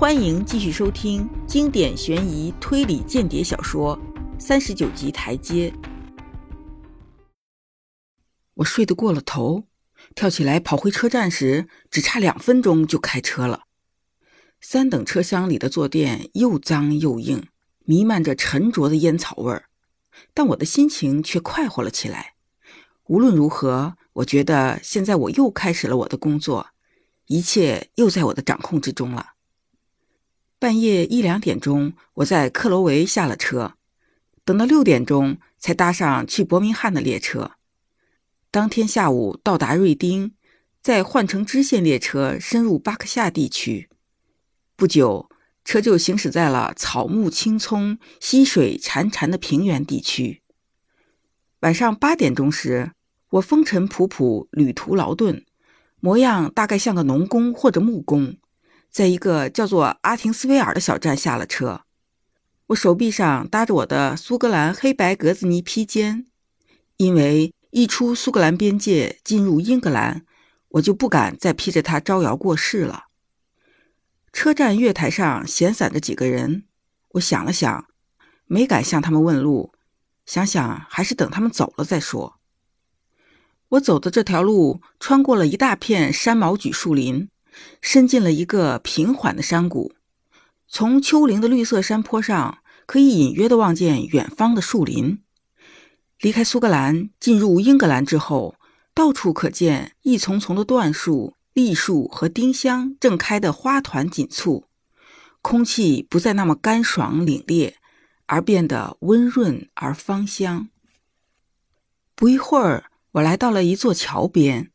欢迎继续收听经典悬疑推理间谍小说《三十九级台阶》。我睡得过了头，跳起来跑回车站时，只差两分钟就开车了。三等车厢里的坐垫又脏又硬，弥漫着沉着的烟草味儿，但我的心情却快活了起来。无论如何，我觉得现在我又开始了我的工作，一切又在我的掌控之中了。半夜一两点钟，我在克罗维下了车，等到六点钟才搭上去伯明翰的列车。当天下午到达瑞丁，再换乘支线列车深入巴克夏地区。不久，车就行驶在了草木青葱、溪水潺潺的平原地区。晚上八点钟时，我风尘仆仆，旅途劳顿，模样大概像个农工或者木工。在一个叫做阿廷斯维尔的小站下了车，我手臂上搭着我的苏格兰黑白格子呢披肩，因为一出苏格兰边界进入英格兰，我就不敢再披着它招摇过市了。车站月台上闲散着几个人，我想了想，没敢向他们问路，想想还是等他们走了再说。我走的这条路穿过了一大片山毛榉树林。伸进了一个平缓的山谷，从丘陵的绿色山坡上，可以隐约的望见远方的树林。离开苏格兰，进入英格兰之后，到处可见一丛丛的椴树、栗树和丁香正开的花团锦簇，空气不再那么干爽凛冽，而变得温润而芳香。不一会儿，我来到了一座桥边。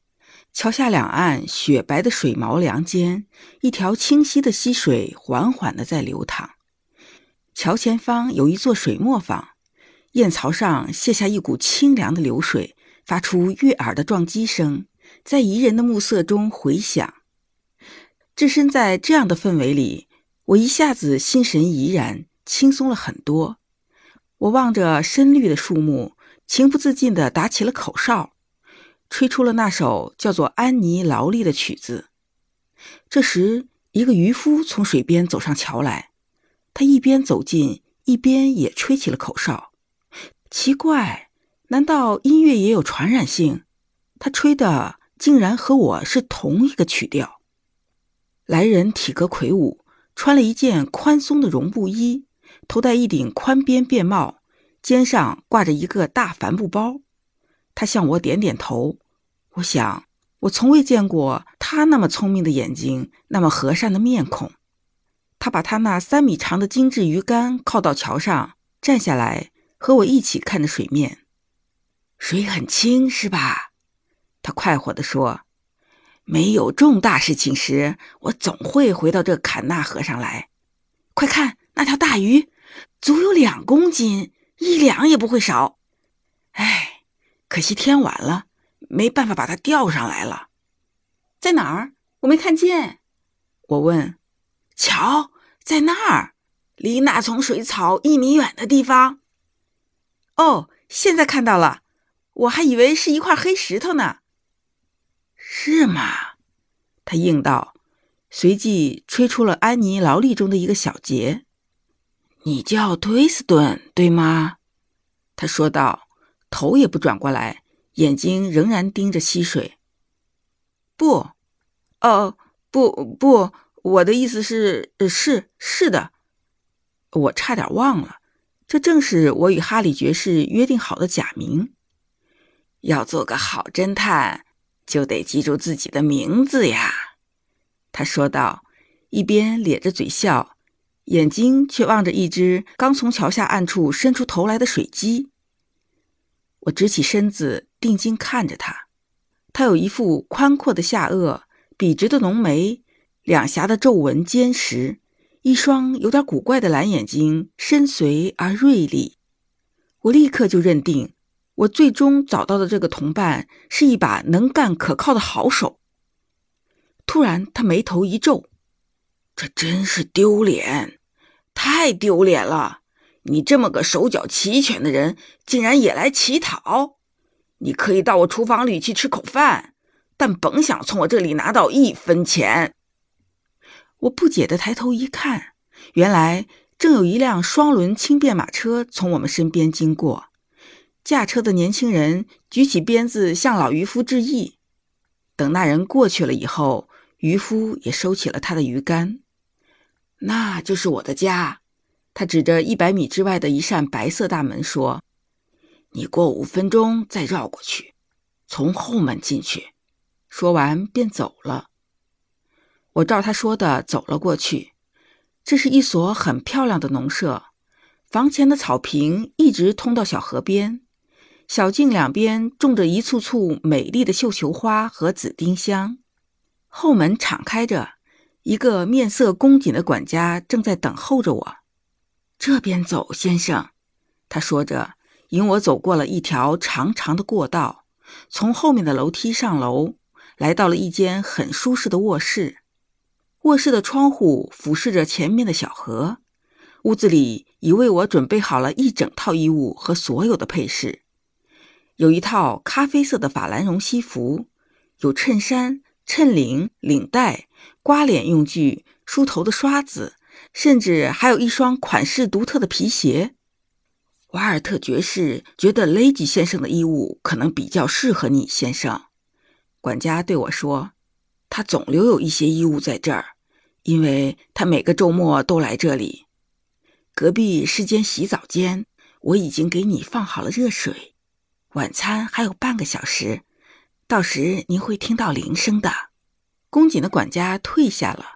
桥下两岸雪白的水毛梁间，一条清晰的溪水缓缓地在流淌。桥前方有一座水磨坊，堰槽上泻下一股清凉的流水，发出悦耳的撞击声，在宜人的暮色中回响。置身在这样的氛围里，我一下子心神怡然，轻松了很多。我望着深绿的树木，情不自禁地打起了口哨。吹出了那首叫做《安妮劳力》的曲子。这时，一个渔夫从水边走上桥来，他一边走近，一边也吹起了口哨。奇怪，难道音乐也有传染性？他吹的竟然和我是同一个曲调。来人体格魁梧，穿了一件宽松的绒布衣，头戴一顶宽边便帽，肩上挂着一个大帆布包。他向我点点头，我想，我从未见过他那么聪明的眼睛，那么和善的面孔。他把他那三米长的精致鱼竿靠到桥上，站下来和我一起看着水面。水很清，是吧？他快活地说：“没有重大事情时，我总会回到这坎纳河上来。快看那条大鱼，足有两公斤，一两也不会少。哎。”可惜天晚了，没办法把它钓上来了。在哪儿？我没看见。我问。瞧，在那儿，离那丛水草一米远的地方。哦，现在看到了，我还以为是一块黑石头呢。是吗？他应道，随即吹出了安妮劳力中的一个小节。你叫推斯顿，对吗？他说道。头也不转过来，眼睛仍然盯着溪水。不，哦，不不，我的意思是，是是的，我差点忘了，这正是我与哈里爵士约定好的假名。要做个好侦探，就得记住自己的名字呀，他说道，一边咧着嘴笑，眼睛却望着一只刚从桥下暗处伸出头来的水鸡。我直起身子，定睛看着他。他有一副宽阔的下颚，笔直的浓眉，两颊的皱纹坚实，一双有点古怪的蓝眼睛，深邃而锐利。我立刻就认定，我最终找到的这个同伴是一把能干可靠的好手。突然，他眉头一皱：“这真是丢脸，太丢脸了！”你这么个手脚齐全的人，竟然也来乞讨？你可以到我厨房里去吃口饭，但甭想从我这里拿到一分钱。我不解地抬头一看，原来正有一辆双轮轻便马车从我们身边经过。驾车的年轻人举起鞭子向老渔夫致意。等那人过去了以后，渔夫也收起了他的鱼竿。那就是我的家，他指着一百米之外的一扇白色大门说：“你过五分钟再绕过去，从后门进去。”说完便走了。我照他说的走了过去。这是一所很漂亮的农舍，房前的草坪一直通到小河边。小径两边种着一簇簇美丽的绣球花和紫丁香，后门敞开着，一个面色恭谨的管家正在等候着我。这边走，先生，他说着，引我走过了一条长长的过道，从后面的楼梯上楼，来到了一间很舒适的卧室。卧室的窗户俯视着前面的小河，屋子里已为我准备好了一整套衣物和所有的配饰。有一套咖啡色的法兰绒西服，有衬衫、衬领、领带、刮脸用具、梳头的刷子，甚至还有一双款式独特的皮鞋。瓦尔特爵士觉得雷吉先生的衣物可能比较适合你，先生。管家对我说：“他总留有一些衣物在这儿，因为他每个周末都来这里。隔壁是间洗澡间，我已经给你放好了热水。”晚餐还有半个小时，到时您会听到铃声的。恭谨的管家退下了，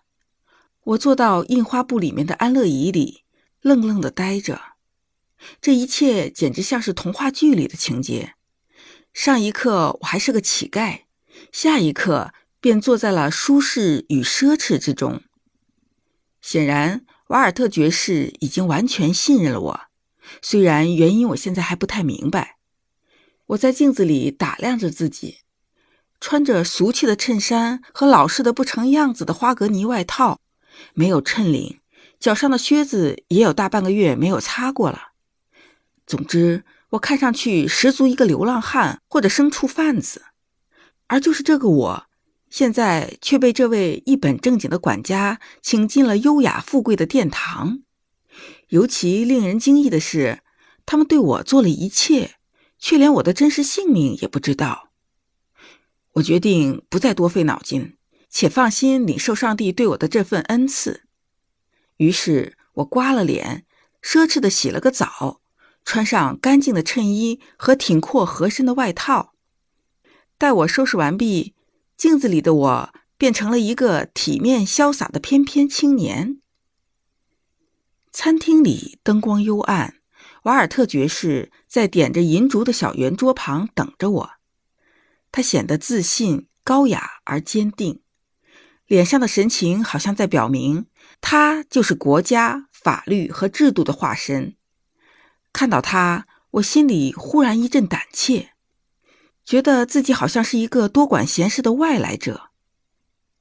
我坐到印花布里面的安乐椅里，愣愣的呆着。这一切简直像是童话剧里的情节。上一刻我还是个乞丐，下一刻便坐在了舒适与奢侈之中。显然，瓦尔特爵士已经完全信任了我，虽然原因我现在还不太明白。我在镜子里打量着自己，穿着俗气的衬衫和老式的不成样子的花格呢外套，没有衬领，脚上的靴子也有大半个月没有擦过了。总之，我看上去十足一个流浪汉或者牲畜贩子。而就是这个我，现在却被这位一本正经的管家请进了优雅富贵的殿堂。尤其令人惊异的是，他们对我做了一切。却连我的真实姓名也不知道。我决定不再多费脑筋，且放心领受上帝对我的这份恩赐。于是，我刮了脸，奢侈的洗了个澡，穿上干净的衬衣和挺阔合身的外套。待我收拾完毕，镜子里的我变成了一个体面潇洒的翩翩青年。餐厅里灯光幽暗。瓦尔特爵士在点着银烛的小圆桌旁等着我，他显得自信、高雅而坚定，脸上的神情好像在表明他就是国家、法律和制度的化身。看到他，我心里忽然一阵胆怯，觉得自己好像是一个多管闲事的外来者。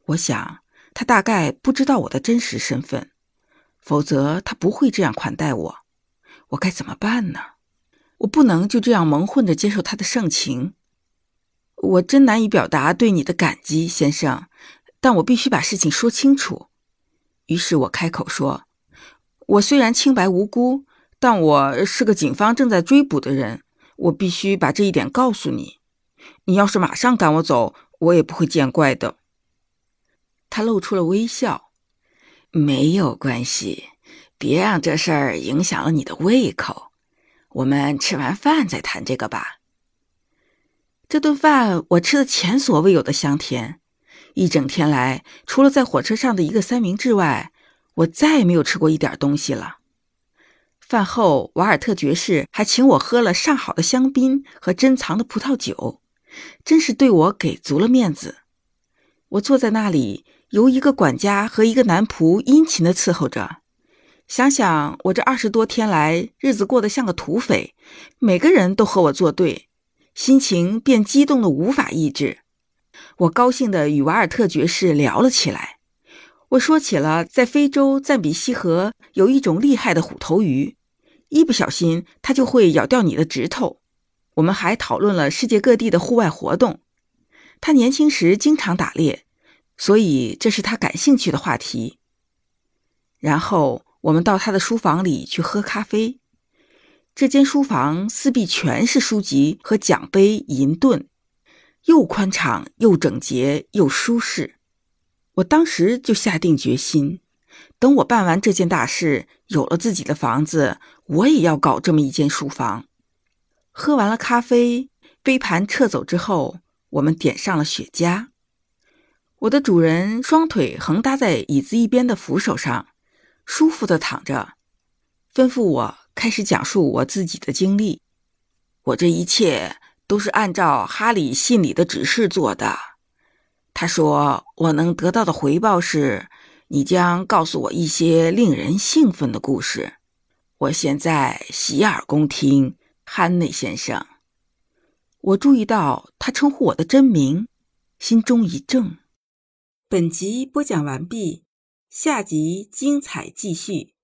我想，他大概不知道我的真实身份，否则他不会这样款待我。我该怎么办呢？我不能就这样蒙混着接受他的盛情。我真难以表达对你的感激，先生。但我必须把事情说清楚。于是我开口说：“我虽然清白无辜，但我是个警方正在追捕的人。我必须把这一点告诉你。你要是马上赶我走，我也不会见怪的。”他露出了微笑。没有关系。别让这事儿影响了你的胃口。我们吃完饭再谈这个吧。这顿饭我吃的前所未有的香甜。一整天来，除了在火车上的一个三明治外，我再也没有吃过一点东西了。饭后，瓦尔特爵士还请我喝了上好的香槟和珍藏的葡萄酒，真是对我给足了面子。我坐在那里，由一个管家和一个男仆殷勤地伺候着。想想我这二十多天来日子过得像个土匪，每个人都和我作对，心情便激动的无法抑制。我高兴地与瓦尔特爵士聊了起来。我说起了在非洲赞比西河有一种厉害的虎头鱼，一不小心它就会咬掉你的指头。我们还讨论了世界各地的户外活动。他年轻时经常打猎，所以这是他感兴趣的话题。然后我们到他的书房里去喝咖啡。这间书房四壁全是书籍和奖杯、银盾，又宽敞又整洁又舒适。我当时就下定决心，等我办完这件大事，有了自己的房子，我也要搞这么一间书房。喝完了咖啡，杯盘撤走之后，我们点上了雪茄。我的主人双腿横搭在椅子一边的扶手上，舒服的躺着，吩咐我开始讲述我自己的经历。我这一切都是按照哈里信里的指示做的。他说我能得到的回报是，你将告诉我一些令人兴奋的故事。我现在洗耳恭听，汉内先生。我注意到他称呼我的真名，心中一怔。本集播讲完毕，下集精彩继续。